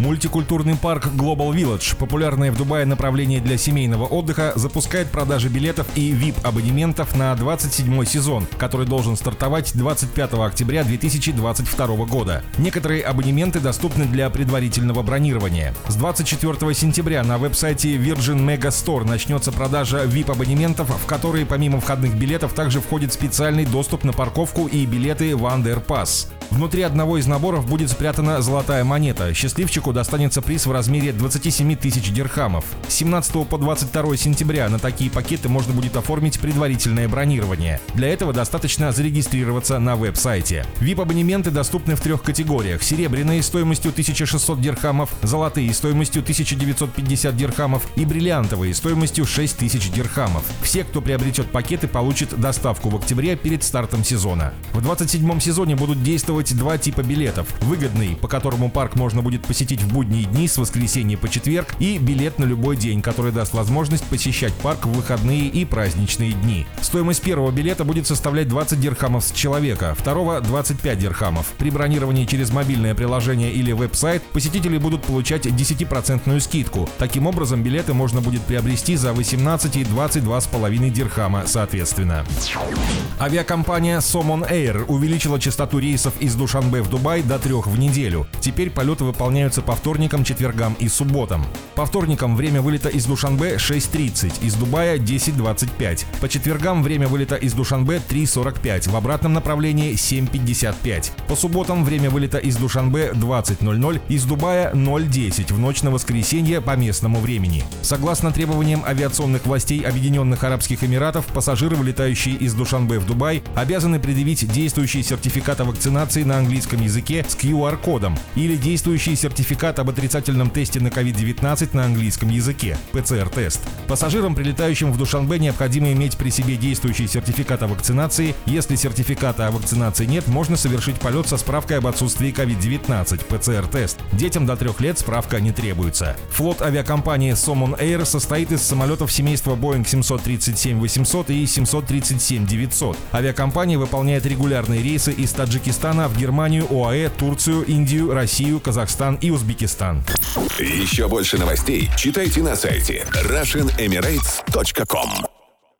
Мультикультурный парк Global Village, популярное в Дубае направление для семейного отдыха, запускает продажи билетов и VIP-абонементов на 27 сезон, который должен стартовать 25 октября 2022 года. Некоторые абонементы доступны для предварительного бронирования. С 24 сентября на веб-сайте Virgin Mega Store начнется продажа VIP-абонементов, в которые помимо входных билетов также входит специальный доступ на парковку и билеты в Underpass. Внутри одного из наборов будет спрятана золотая монета. Счастливчику достанется приз в размере 27 тысяч дирхамов. С 17 по 22 сентября на такие пакеты можно будет оформить предварительное бронирование. Для этого достаточно зарегистрироваться на веб-сайте. VIP-абонементы доступны в трех категориях. Серебряные стоимостью 1600 дирхамов, золотые стоимостью 1950 дирхамов и бриллиантовые стоимостью 6000 дирхамов. Все, кто приобретет пакеты, получат доставку в октябре перед стартом сезона. В 27 сезоне будут действовать действовать два типа билетов. Выгодный, по которому парк можно будет посетить в будние дни с воскресенья по четверг, и билет на любой день, который даст возможность посещать парк в выходные и праздничные дни. Стоимость первого билета будет составлять 20 дирхамов с человека, второго 25 дирхамов. При бронировании через мобильное приложение или веб-сайт посетители будут получать 10% скидку. Таким образом, билеты можно будет приобрести за 18 и 22,5 дирхама соответственно. Авиакомпания Somon Air увеличила частоту рейсов из из Душанбе в Дубай до трех в неделю. Теперь полеты выполняются по вторникам, четвергам и субботам. По вторникам время вылета из Душанбе 6.30, из Дубая 10.25. По четвергам время вылета из Душанбе 3.45, в обратном направлении 7.55. По субботам время вылета из Душанбе 20.00, из Дубая 0.10 в ночь на воскресенье по местному времени. Согласно требованиям авиационных властей Объединенных Арабских Эмиратов, пассажиры, вылетающие из Душанбе в Дубай, обязаны предъявить действующий сертификат о вакцинации информации на английском языке с QR-кодом или действующий сертификат об отрицательном тесте на COVID-19 на английском языке – ПЦР-тест. Пассажирам, прилетающим в Душанбе, необходимо иметь при себе действующий сертификат о вакцинации. Если сертификата о вакцинации нет, можно совершить полет со справкой об отсутствии COVID-19 – ПЦР-тест. Детям до трех лет справка не требуется. Флот авиакомпании Somon Air состоит из самолетов семейства Boeing 737-800 и 737-900. Авиакомпания выполняет регулярные рейсы из Таджикистана в Германию, ОАЭ, Турцию, Индию, Россию, Казахстан и Узбекистан. Еще больше новостей читайте на сайте RussianEmirates.com